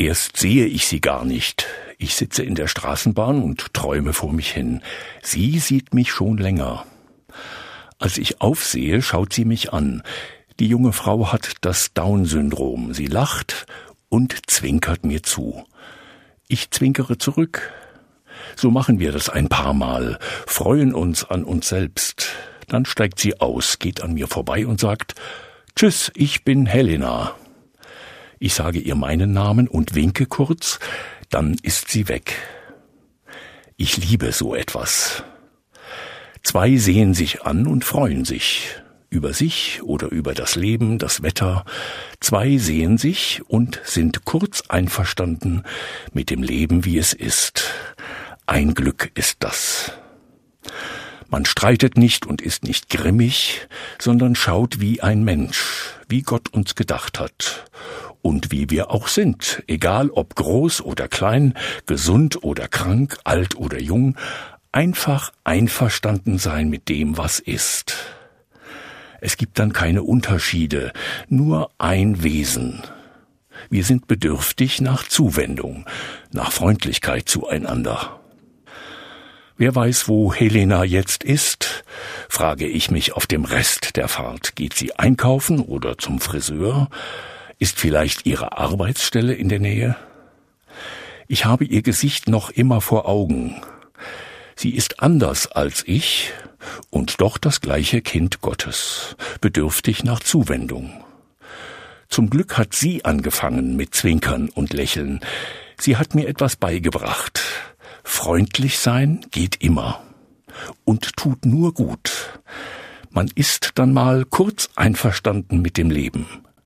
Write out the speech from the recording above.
Erst sehe ich sie gar nicht. Ich sitze in der Straßenbahn und träume vor mich hin. Sie sieht mich schon länger. Als ich aufsehe, schaut sie mich an. Die junge Frau hat das Down-Syndrom. Sie lacht und zwinkert mir zu. Ich zwinkere zurück. So machen wir das ein paar Mal, freuen uns an uns selbst. Dann steigt sie aus, geht an mir vorbei und sagt, Tschüss, ich bin Helena. Ich sage ihr meinen Namen und winke kurz, dann ist sie weg. Ich liebe so etwas. Zwei sehen sich an und freuen sich über sich oder über das Leben, das Wetter. Zwei sehen sich und sind kurz einverstanden mit dem Leben, wie es ist. Ein Glück ist das. Man streitet nicht und ist nicht grimmig, sondern schaut wie ein Mensch, wie Gott uns gedacht hat und wie wir auch sind, egal ob groß oder klein, gesund oder krank, alt oder jung, einfach einverstanden sein mit dem, was ist. Es gibt dann keine Unterschiede, nur ein Wesen. Wir sind bedürftig nach Zuwendung, nach Freundlichkeit zueinander. Wer weiß, wo Helena jetzt ist? frage ich mich auf dem Rest der Fahrt. Geht sie einkaufen oder zum Friseur? Ist vielleicht ihre Arbeitsstelle in der Nähe? Ich habe ihr Gesicht noch immer vor Augen. Sie ist anders als ich und doch das gleiche Kind Gottes, bedürftig nach Zuwendung. Zum Glück hat sie angefangen mit Zwinkern und Lächeln. Sie hat mir etwas beigebracht. Freundlich sein geht immer und tut nur gut. Man ist dann mal kurz einverstanden mit dem Leben,